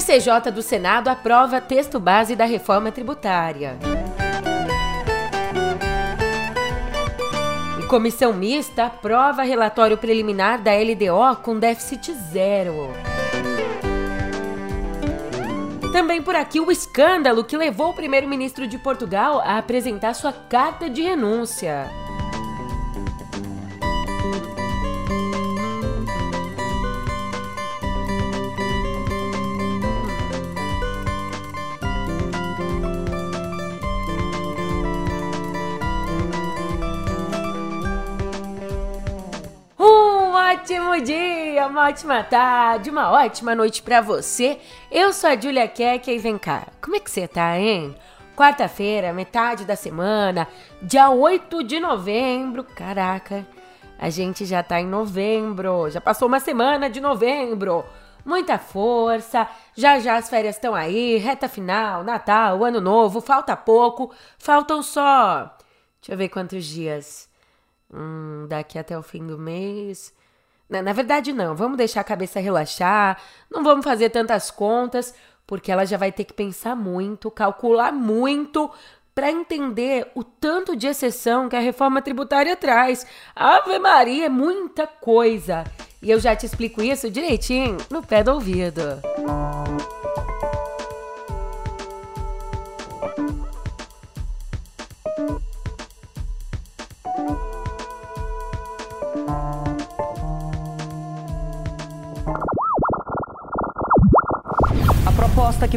CCJ do Senado aprova texto base da reforma tributária. E comissão mista aprova relatório preliminar da LDO com déficit zero. Também por aqui o escândalo que levou o primeiro-ministro de Portugal a apresentar sua carta de renúncia. Ótimo dia, uma ótima tarde, uma ótima noite para você. Eu sou a Julia Keck e vem cá, como é que você tá, hein? Quarta-feira, metade da semana, dia 8 de novembro, caraca, a gente já tá em novembro, já passou uma semana de novembro. Muita força, já já as férias estão aí, reta final, Natal, Ano Novo, falta pouco, faltam só. Deixa eu ver quantos dias. Hum, daqui até o fim do mês. Na, verdade, não. Vamos deixar a cabeça relaxar, não vamos fazer tantas contas, porque ela já vai ter que pensar muito, calcular muito para entender o tanto de exceção que a reforma tributária traz. Ave Maria, é muita coisa. E eu já te explico isso direitinho no pé do ouvido. proposta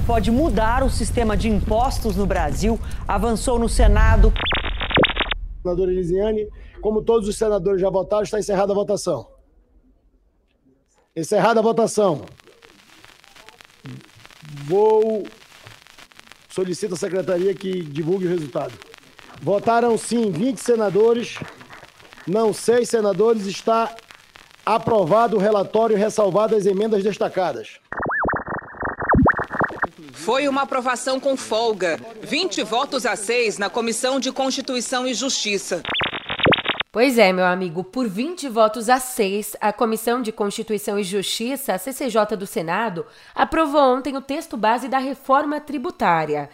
pode mudar o sistema de impostos no Brasil avançou no Senado. Senadora Elisiane, como todos os senadores já votaram, está encerrada a votação. Encerrada a votação. Vou solicito à secretaria que divulgue o resultado. Votaram sim 20 senadores, não 6 senadores. Está aprovado o relatório ressalvado as emendas destacadas. Foi uma aprovação com folga. 20 votos a 6 na Comissão de Constituição e Justiça. Pois é, meu amigo, por 20 votos a 6, a Comissão de Constituição e Justiça, a CCJ do Senado, aprovou ontem o texto base da reforma tributária.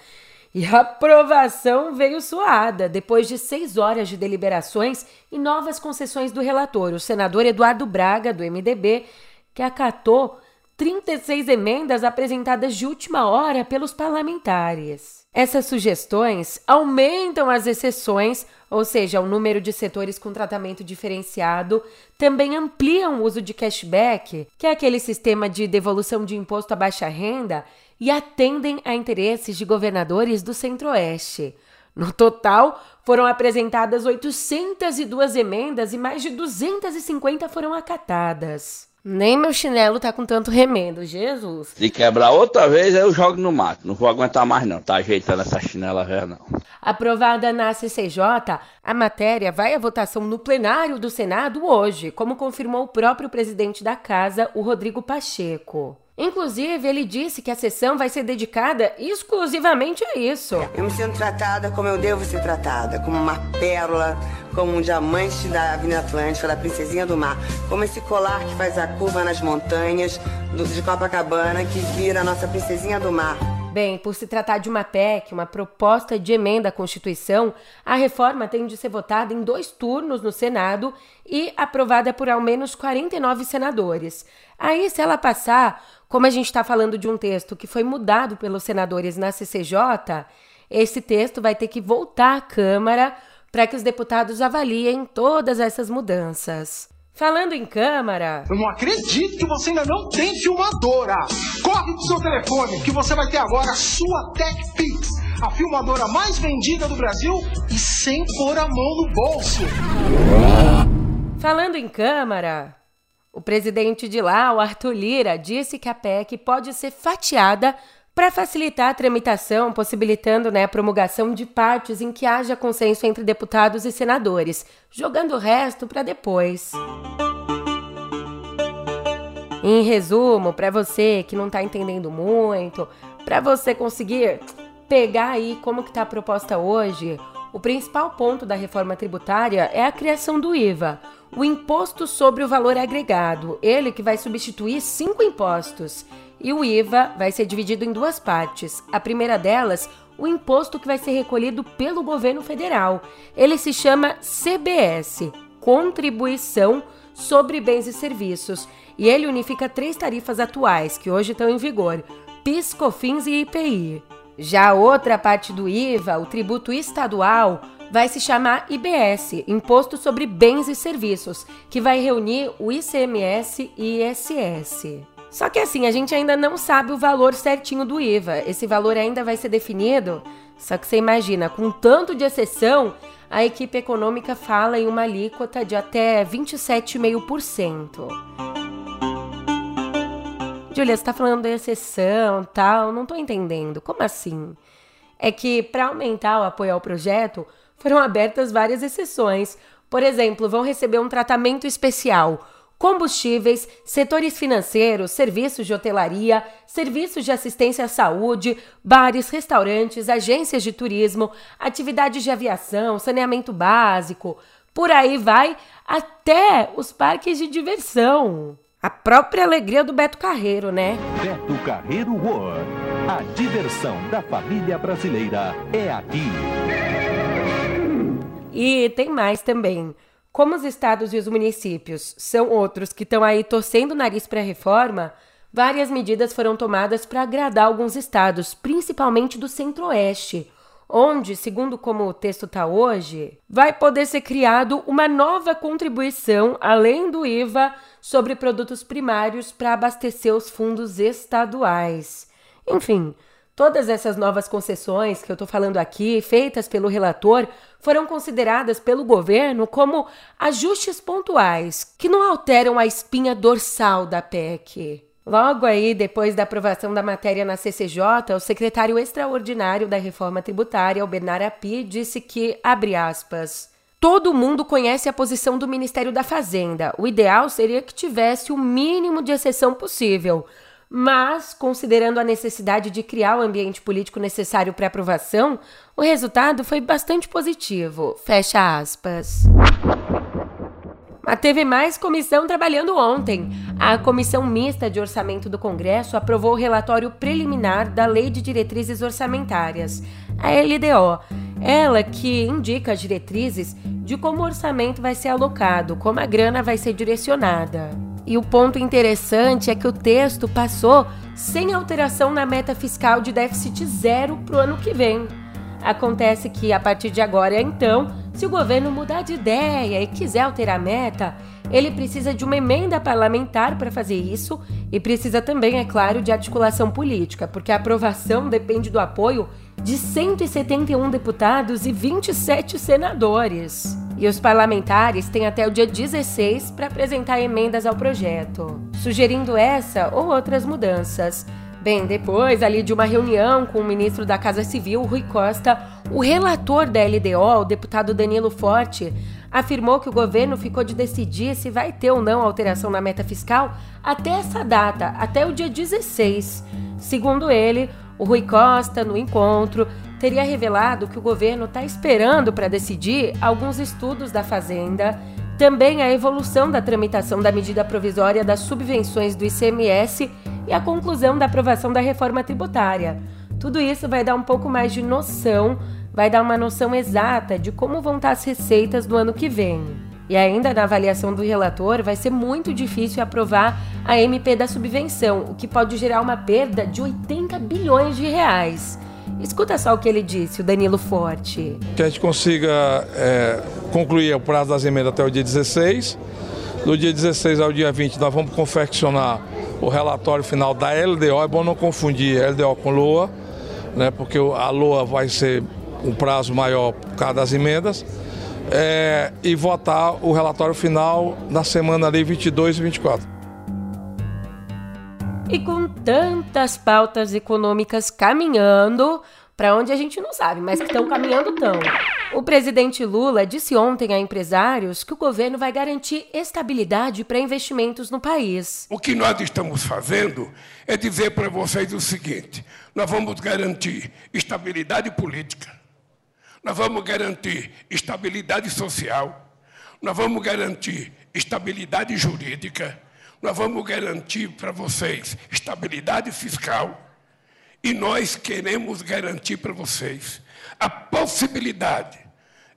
E a aprovação veio suada, depois de seis horas de deliberações e novas concessões do relator, o senador Eduardo Braga, do MDB, que acatou 36 emendas apresentadas de última hora pelos parlamentares. Essas sugestões aumentam as exceções, ou seja, o número de setores com tratamento diferenciado, também ampliam o uso de cashback, que é aquele sistema de devolução de imposto à baixa renda, e atendem a interesses de governadores do Centro-Oeste. No total, foram apresentadas 802 emendas e mais de 250 foram acatadas. Nem meu chinelo tá com tanto remendo, Jesus. Se quebrar outra vez, eu jogo no mato. Não vou aguentar mais não, tá ajeitando essa chinela velha não. Aprovada na CCJ, a matéria vai à votação no plenário do Senado hoje, como confirmou o próprio presidente da casa, o Rodrigo Pacheco. Inclusive, ele disse que a sessão vai ser dedicada exclusivamente a isso. Eu me sinto tratada como eu devo ser tratada, como uma pérola, como um diamante da Avenida Atlântica, da Princesinha do Mar, como esse colar que faz a curva nas montanhas de Copacabana, que vira a nossa Princesinha do Mar. Bem, por se tratar de uma PEC, uma proposta de emenda à Constituição, a reforma tem de ser votada em dois turnos no Senado e aprovada por ao menos 49 senadores. Aí, se ela passar, como a gente está falando de um texto que foi mudado pelos senadores na CCJ, esse texto vai ter que voltar à Câmara para que os deputados avaliem todas essas mudanças. Falando em Câmara. Eu não acredito que você ainda não tem filmadora! Corre pro seu telefone, que você vai ter agora a sua TechPix, a filmadora mais vendida do Brasil e sem pôr a mão no bolso! Falando em Câmara. O presidente de lá, o Arthur Lira, disse que a PEC pode ser fatiada para facilitar a tramitação, possibilitando né, a promulgação de partes em que haja consenso entre deputados e senadores, jogando o resto para depois. Em resumo, para você que não está entendendo muito, para você conseguir pegar aí como que tá a proposta hoje, O principal ponto da reforma tributária é a criação do IVA, o Imposto sobre o Valor Agregado, ele que vai substituir cinco impostos. E o IVA vai ser dividido em duas partes. A primeira delas, o imposto que vai ser recolhido pelo governo federal. Ele se chama CBS Contribuição sobre Bens e Serviços. E ele unifica três tarifas atuais que hoje estão em vigor: PIS, COFINS e IPI. Já outra parte do IVA, o tributo estadual, vai se chamar IBS, Imposto sobre Bens e Serviços, que vai reunir o ICMS e ISS. Só que assim, a gente ainda não sabe o valor certinho do IVA. Esse valor ainda vai ser definido. Só que você imagina, com tanto de exceção, a equipe econômica fala em uma alíquota de até 27,5%. Julia, você tá falando de exceção, tal, não tô entendendo. Como assim? É que para aumentar o apoio ao projeto, foram abertas várias exceções. Por exemplo, vão receber um tratamento especial combustíveis, setores financeiros, serviços de hotelaria, serviços de assistência à saúde, bares, restaurantes, agências de turismo, atividades de aviação, saneamento básico. Por aí vai até os parques de diversão. A própria alegria do Beto Carreiro, né? Beto Carreiro World. A diversão da família brasileira é aqui. E tem mais também. Como os estados e os municípios são outros que estão aí torcendo o nariz para a reforma, várias medidas foram tomadas para agradar alguns estados, principalmente do centro-oeste, onde, segundo como o texto está hoje, vai poder ser criado uma nova contribuição, além do IVA, sobre produtos primários para abastecer os fundos estaduais. Enfim, Todas essas novas concessões que eu estou falando aqui, feitas pelo relator, foram consideradas pelo governo como ajustes pontuais, que não alteram a espinha dorsal da PEC. Logo aí, depois da aprovação da matéria na CCJ, o secretário extraordinário da reforma tributária, o Bernard Api, disse que, abre aspas, Todo mundo conhece a posição do Ministério da Fazenda. O ideal seria que tivesse o mínimo de exceção possível mas, considerando a necessidade de criar o ambiente político necessário para aprovação, o resultado foi bastante positivo. Fecha aspas. Teve mais comissão trabalhando ontem. A Comissão Mista de Orçamento do Congresso aprovou o relatório preliminar da Lei de Diretrizes Orçamentárias, a LDO. Ela que indica as diretrizes de como o orçamento vai ser alocado, como a grana vai ser direcionada. E o ponto interessante é que o texto passou sem alteração na meta fiscal de déficit zero para o ano que vem. Acontece que, a partir de agora, então, se o governo mudar de ideia e quiser alterar a meta, ele precisa de uma emenda parlamentar para fazer isso e precisa também, é claro, de articulação política, porque a aprovação depende do apoio de 171 deputados e 27 senadores. E os parlamentares têm até o dia 16 para apresentar emendas ao projeto, sugerindo essa ou outras mudanças. Bem, depois ali de uma reunião com o ministro da Casa Civil, Rui Costa, o relator da LDO, o deputado Danilo Forte, afirmou que o governo ficou de decidir se vai ter ou não alteração na meta fiscal até essa data, até o dia 16. Segundo ele, o Rui Costa, no encontro, teria revelado que o governo está esperando para decidir alguns estudos da Fazenda, também a evolução da tramitação da medida provisória das subvenções do ICMS e a conclusão da aprovação da reforma tributária. Tudo isso vai dar um pouco mais de noção, vai dar uma noção exata de como vão estar as receitas do ano que vem. E ainda na avaliação do relator, vai ser muito difícil aprovar a MP da subvenção, o que pode gerar uma perda de 80 bilhões de reais. Escuta só o que ele disse, o Danilo Forte. Que a gente consiga é, concluir o prazo das emendas até o dia 16. Do dia 16 ao dia 20, nós vamos confeccionar o relatório final da LDO. É bom não confundir LDO com LOA, né, porque a LOA vai ser um prazo maior por causa das emendas é, e votar o relatório final na semana ali 22 e 24. E com tantas pautas econômicas caminhando, para onde a gente não sabe, mas que estão caminhando tão. O presidente Lula disse ontem a empresários que o governo vai garantir estabilidade para investimentos no país. O que nós estamos fazendo é dizer para vocês o seguinte: nós vamos garantir estabilidade política, nós vamos garantir estabilidade social, nós vamos garantir estabilidade jurídica, nós vamos garantir para vocês estabilidade fiscal. E nós queremos garantir para vocês a possibilidade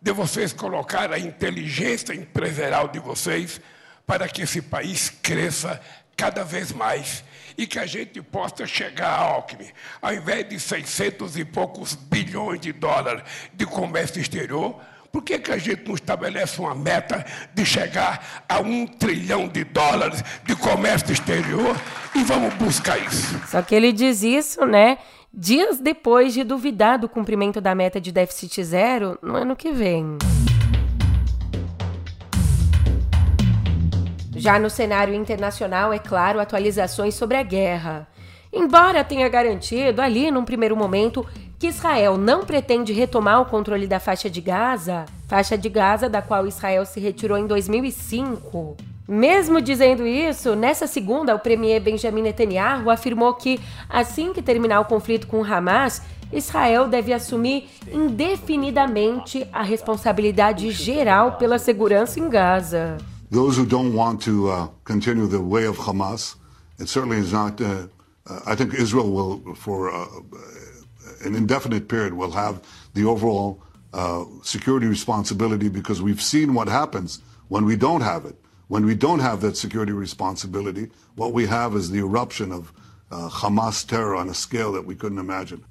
de vocês colocar a inteligência empresarial de vocês para que esse país cresça cada vez mais e que a gente possa chegar Alckmin, ao invés de 600 e poucos bilhões de dólares de comércio exterior, por que, que a gente não estabelece uma meta de chegar a um trilhão de dólares de comércio exterior e vamos buscar isso? Só que ele diz isso, né? Dias depois de duvidar do cumprimento da meta de déficit zero no ano que vem. Já no cenário internacional, é claro, atualizações sobre a guerra. Embora tenha garantido ali, num primeiro momento, que Israel não pretende retomar o controle da faixa de Gaza, faixa de Gaza da qual Israel se retirou em 2005. Mesmo dizendo isso, nessa segunda, o premier Benjamin Netanyahu afirmou que, assim que terminar o conflito com Hamas, Israel deve assumir indefinidamente a responsabilidade geral pela segurança em Gaza. Those who don't want to uh, continue the way of Hamas, it certainly is not. Uh, uh, I think Israel will, for uh, an indefinite period, will have the overall uh, security responsibility because we've seen what happens when we don't have it. When we don't have that security responsibility, what we have is the eruption of uh, Hamas terror on a scale that we couldn't imagine.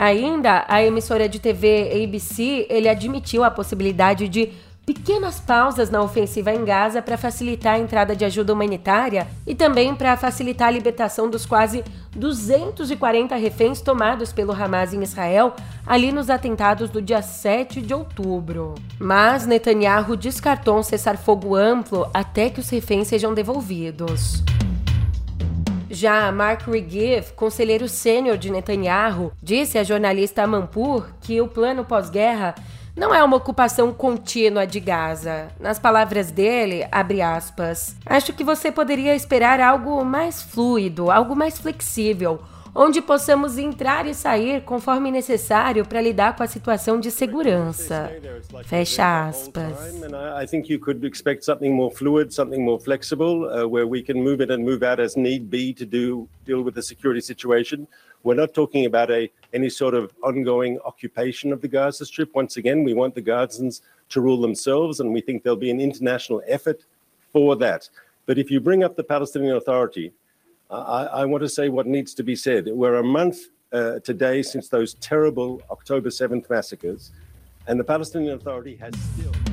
Ainda, a emissora de TV ABC, ele admitiu a possibilidade de pequenas pausas na ofensiva em Gaza para facilitar a entrada de ajuda humanitária e também para facilitar a libertação dos quase 240 reféns tomados pelo Hamas em Israel ali nos atentados do dia 7 de outubro. Mas Netanyahu descartou um cessar-fogo amplo até que os reféns sejam devolvidos. Já Mark Regev, conselheiro sênior de Netanyahu, disse à jornalista Amanpour que o plano pós-guerra não é uma ocupação contínua de Gaza. Nas palavras dele, abre aspas, acho que você poderia esperar algo mais fluido, algo mais flexível, onde possamos entrar e sair conforme necessário para lidar com a situação de segurança. Fecha aspas. I think you could expect something more fluid, something more flexible, uh, where we can move in and move out as need be to deal with the security situation. We're not talking about a any sort of ongoing occupation of the Gaza Strip. Once again, we want the Gazans to rule themselves, and we think there'll be an international effort for that. But if you bring up the Palestinian Authority, I, I want to say what needs to be said. We're a month uh, today since those terrible October 7th massacres, and the Palestinian Authority has still.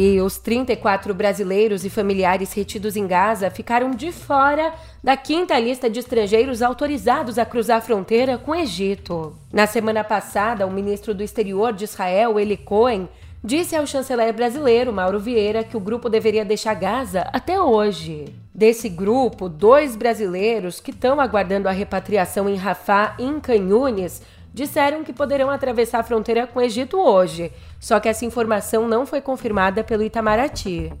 E os 34 brasileiros e familiares retidos em Gaza ficaram de fora da quinta lista de estrangeiros autorizados a cruzar a fronteira com o Egito. Na semana passada, o ministro do Exterior de Israel, Eli Cohen, disse ao chanceler brasileiro Mauro Vieira que o grupo deveria deixar Gaza até hoje. Desse grupo, dois brasileiros que estão aguardando a repatriação em Rafah, em Canhunes, disseram que poderão atravessar a fronteira com o Egito hoje, só que essa informação não foi confirmada pelo Itamaraty.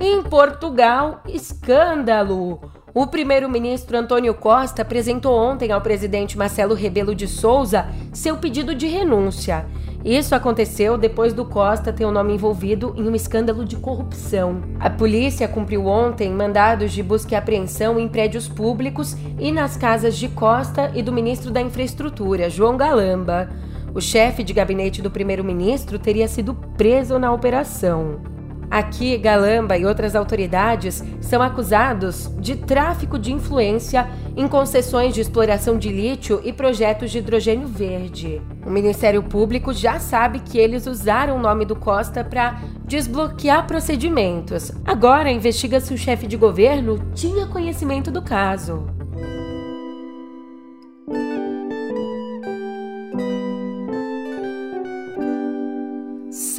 Em Portugal, escândalo! O primeiro-ministro Antônio Costa apresentou ontem ao presidente Marcelo Rebelo de Souza seu pedido de renúncia. Isso aconteceu depois do Costa ter o nome envolvido em um escândalo de corrupção. A polícia cumpriu ontem mandados de busca e apreensão em prédios públicos e nas casas de Costa e do ministro da Infraestrutura, João Galamba. O chefe de gabinete do primeiro-ministro teria sido preso na operação. Aqui, Galamba e outras autoridades são acusados de tráfico de influência em concessões de exploração de lítio e projetos de hidrogênio verde. O Ministério Público já sabe que eles usaram o nome do Costa para desbloquear procedimentos. Agora investiga se o chefe de governo tinha conhecimento do caso.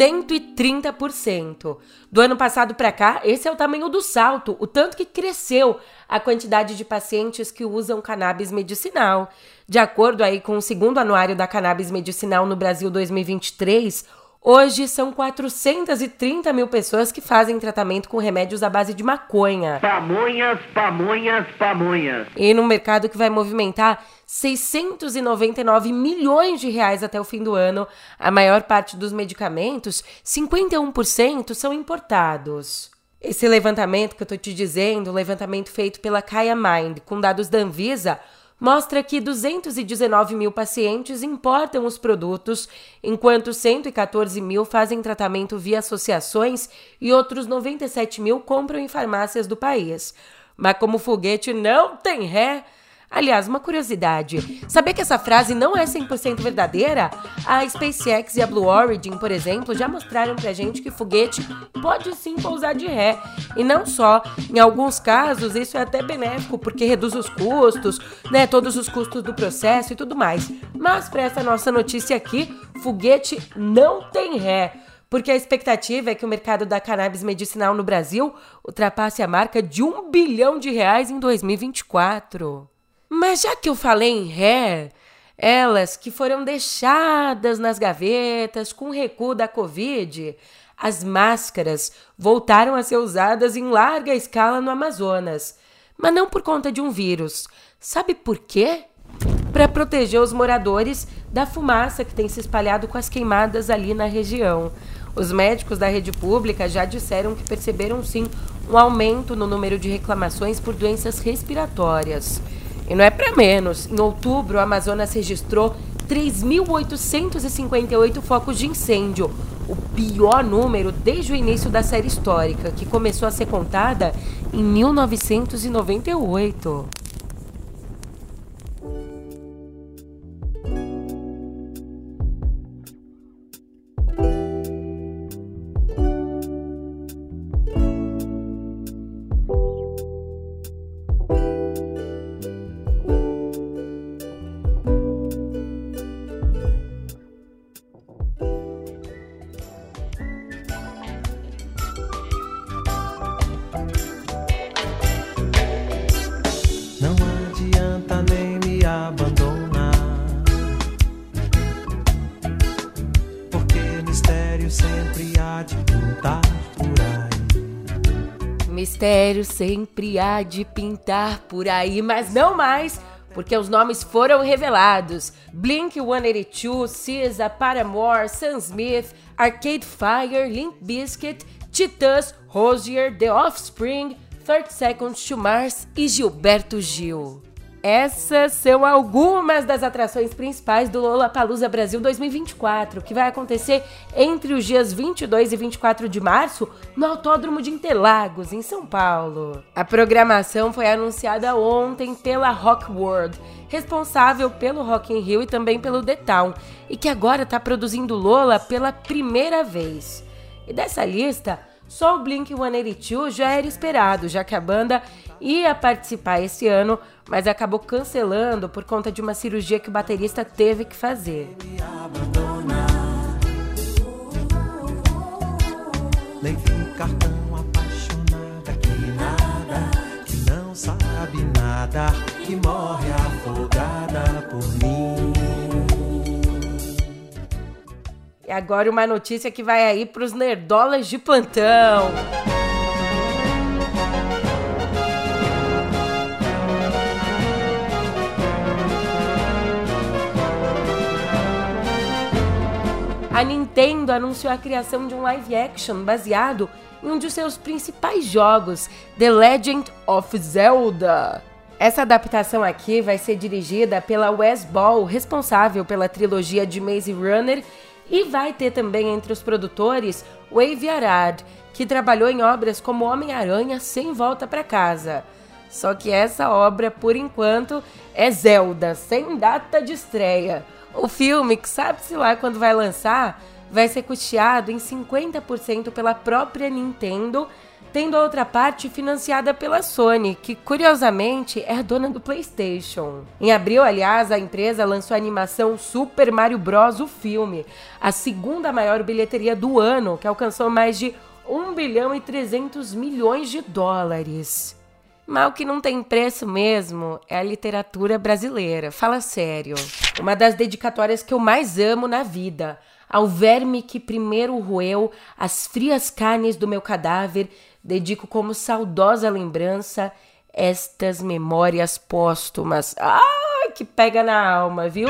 130%. Do ano passado para cá, esse é o tamanho do salto, o tanto que cresceu a quantidade de pacientes que usam cannabis medicinal. De acordo aí com o segundo anuário da cannabis medicinal no Brasil 2023, Hoje são 430 mil pessoas que fazem tratamento com remédios à base de maconha. Pamonhas, pamonhas, pamonhas. E num mercado que vai movimentar 699 milhões de reais até o fim do ano, a maior parte dos medicamentos, 51%, são importados. Esse levantamento que eu tô te dizendo, levantamento feito pela Kaya Mind, com dados da Anvisa, mostra que 219 mil pacientes importam os produtos, enquanto 114 mil fazem tratamento via associações e outros 97 mil compram em farmácias do país. Mas como o foguete não tem ré, Aliás, uma curiosidade: saber que essa frase não é 100% verdadeira? A SpaceX e a Blue Origin, por exemplo, já mostraram pra gente que foguete pode sim pousar de ré. E não só, em alguns casos isso é até benéfico porque reduz os custos, né, todos os custos do processo e tudo mais. Mas para essa nossa notícia aqui, foguete não tem ré porque a expectativa é que o mercado da cannabis medicinal no Brasil ultrapasse a marca de um bilhão de reais em 2024. Mas já que eu falei em ré, elas que foram deixadas nas gavetas com o recuo da Covid, as máscaras voltaram a ser usadas em larga escala no Amazonas. Mas não por conta de um vírus. Sabe por quê? Para proteger os moradores da fumaça que tem se espalhado com as queimadas ali na região. Os médicos da rede pública já disseram que perceberam sim um aumento no número de reclamações por doenças respiratórias. E não é para menos. Em outubro, o Amazonas registrou 3.858 focos de incêndio, o pior número desde o início da série histórica, que começou a ser contada em 1998. Mistério sempre há de pintar por aí, mas não mais, porque os nomes foram revelados. Blink 182, SZA, Paramore, Sam Smith, Arcade Fire, Limp Bizkit, Titãs, Rosier, The Offspring, 30 Seconds to Mars e Gilberto Gil. Essas são algumas das atrações principais do Lollapalooza Brasil 2024, que vai acontecer entre os dias 22 e 24 de março no Autódromo de Interlagos, em São Paulo. A programação foi anunciada ontem pela Rock World, responsável pelo Rock in Rio e também pelo The Town, e que agora está produzindo Lola pela primeira vez. E dessa lista, só o Blink 182 já era esperado, já que a banda ia participar esse ano, mas acabou cancelando por conta de uma cirurgia que o baterista teve que fazer. Que morre afogada por mim. E agora uma notícia que vai aí para os nerdolas de plantão. A Nintendo anunciou a criação de um live action baseado em um de seus principais jogos, The Legend of Zelda. Essa adaptação aqui vai ser dirigida pela Wes Ball, responsável pela trilogia de Maze Runner e vai ter também entre os produtores Wave Arad, que trabalhou em obras como Homem-Aranha Sem Volta para Casa. Só que essa obra, por enquanto, é Zelda, sem data de estreia. O filme, que sabe-se lá quando vai lançar, vai ser custeado em 50% pela própria Nintendo tendo a outra parte financiada pela Sony, que curiosamente é a dona do PlayStation. Em abril, aliás, a empresa lançou a animação Super Mario Bros. o filme, a segunda maior bilheteria do ano, que alcançou mais de 1 bilhão e 300 milhões de dólares. Mas o que não tem preço mesmo é a literatura brasileira. Fala sério. Uma das dedicatórias que eu mais amo na vida. Ao verme que primeiro roeu as frias carnes do meu cadáver, dedico como saudosa lembrança estas memórias póstumas. Ai, que pega na alma, viu?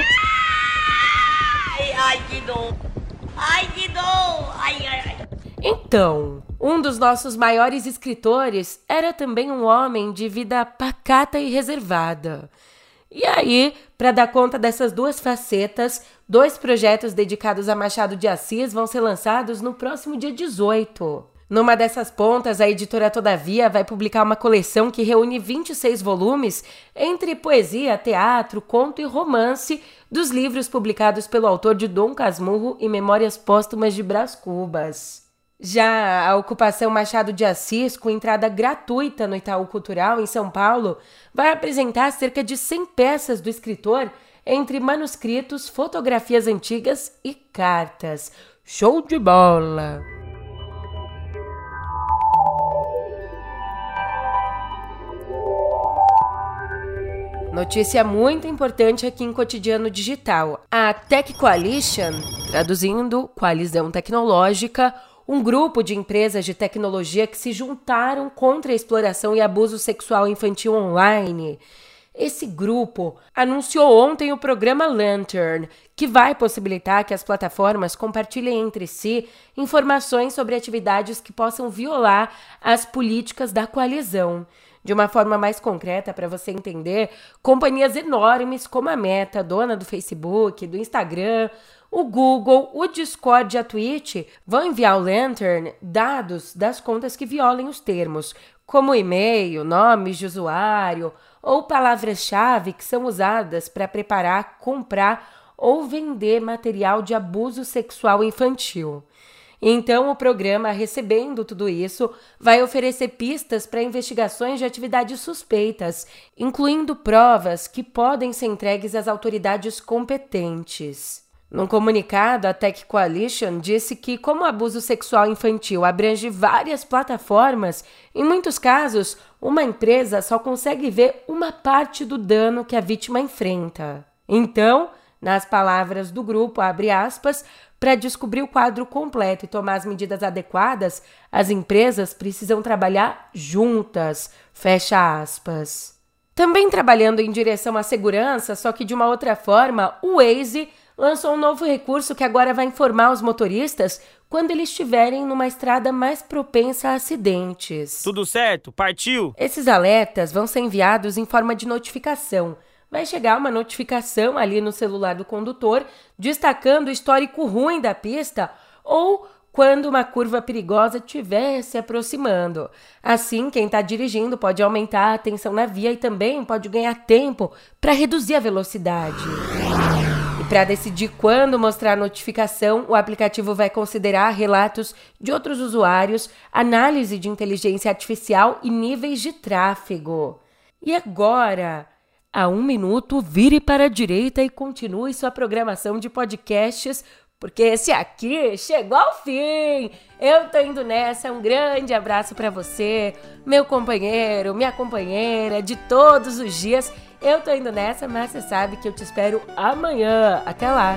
Ai, ai, que dor. Ai, que dor. Ai, ai, ai. Então, um dos nossos maiores escritores era também um homem de vida pacata e reservada. E aí, para dar conta dessas duas facetas, dois projetos dedicados a Machado de Assis vão ser lançados no próximo dia 18. Numa dessas pontas, a editora Todavia vai publicar uma coleção que reúne 26 volumes entre poesia, teatro, conto e romance dos livros publicados pelo autor de Dom Casmurro e Memórias Póstumas de Brás Cubas. Já a ocupação Machado de Assis, com entrada gratuita no Itaú Cultural, em São Paulo, vai apresentar cerca de 100 peças do escritor entre manuscritos, fotografias antigas e cartas. Show de bola! Notícia muito importante aqui em Cotidiano Digital. A Tech Coalition, traduzindo Coalizão Tecnológica, um grupo de empresas de tecnologia que se juntaram contra a exploração e abuso sexual infantil online. Esse grupo anunciou ontem o programa Lantern, que vai possibilitar que as plataformas compartilhem entre si informações sobre atividades que possam violar as políticas da coalizão. De uma forma mais concreta, para você entender, companhias enormes como a Meta, dona do Facebook, do Instagram, o Google, o Discord e a Twitch vão enviar ao Lantern dados das contas que violem os termos, como e-mail, nomes de usuário ou palavras-chave que são usadas para preparar, comprar ou vender material de abuso sexual infantil. Então, o programa, recebendo tudo isso, vai oferecer pistas para investigações de atividades suspeitas, incluindo provas que podem ser entregues às autoridades competentes. Num comunicado, a Tech Coalition disse que, como o abuso sexual infantil abrange várias plataformas, em muitos casos, uma empresa só consegue ver uma parte do dano que a vítima enfrenta. Então, nas palavras do grupo, aspas, para descobrir o quadro completo e tomar as medidas adequadas, as empresas precisam trabalhar juntas. Fecha aspas. Também trabalhando em direção à segurança, só que de uma outra forma, o Waze lançou um novo recurso que agora vai informar os motoristas quando eles estiverem numa estrada mais propensa a acidentes. Tudo certo? Partiu! Esses alertas vão ser enviados em forma de notificação vai chegar uma notificação ali no celular do condutor destacando o histórico ruim da pista ou quando uma curva perigosa estiver se aproximando. Assim, quem está dirigindo pode aumentar a atenção na via e também pode ganhar tempo para reduzir a velocidade. E para decidir quando mostrar a notificação, o aplicativo vai considerar relatos de outros usuários, análise de inteligência artificial e níveis de tráfego. E agora, a um minuto, vire para a direita e continue sua programação de podcasts, porque esse aqui chegou ao fim. Eu tô indo nessa. Um grande abraço para você, meu companheiro, minha companheira de todos os dias. Eu tô indo nessa, mas você sabe que eu te espero amanhã. Até lá.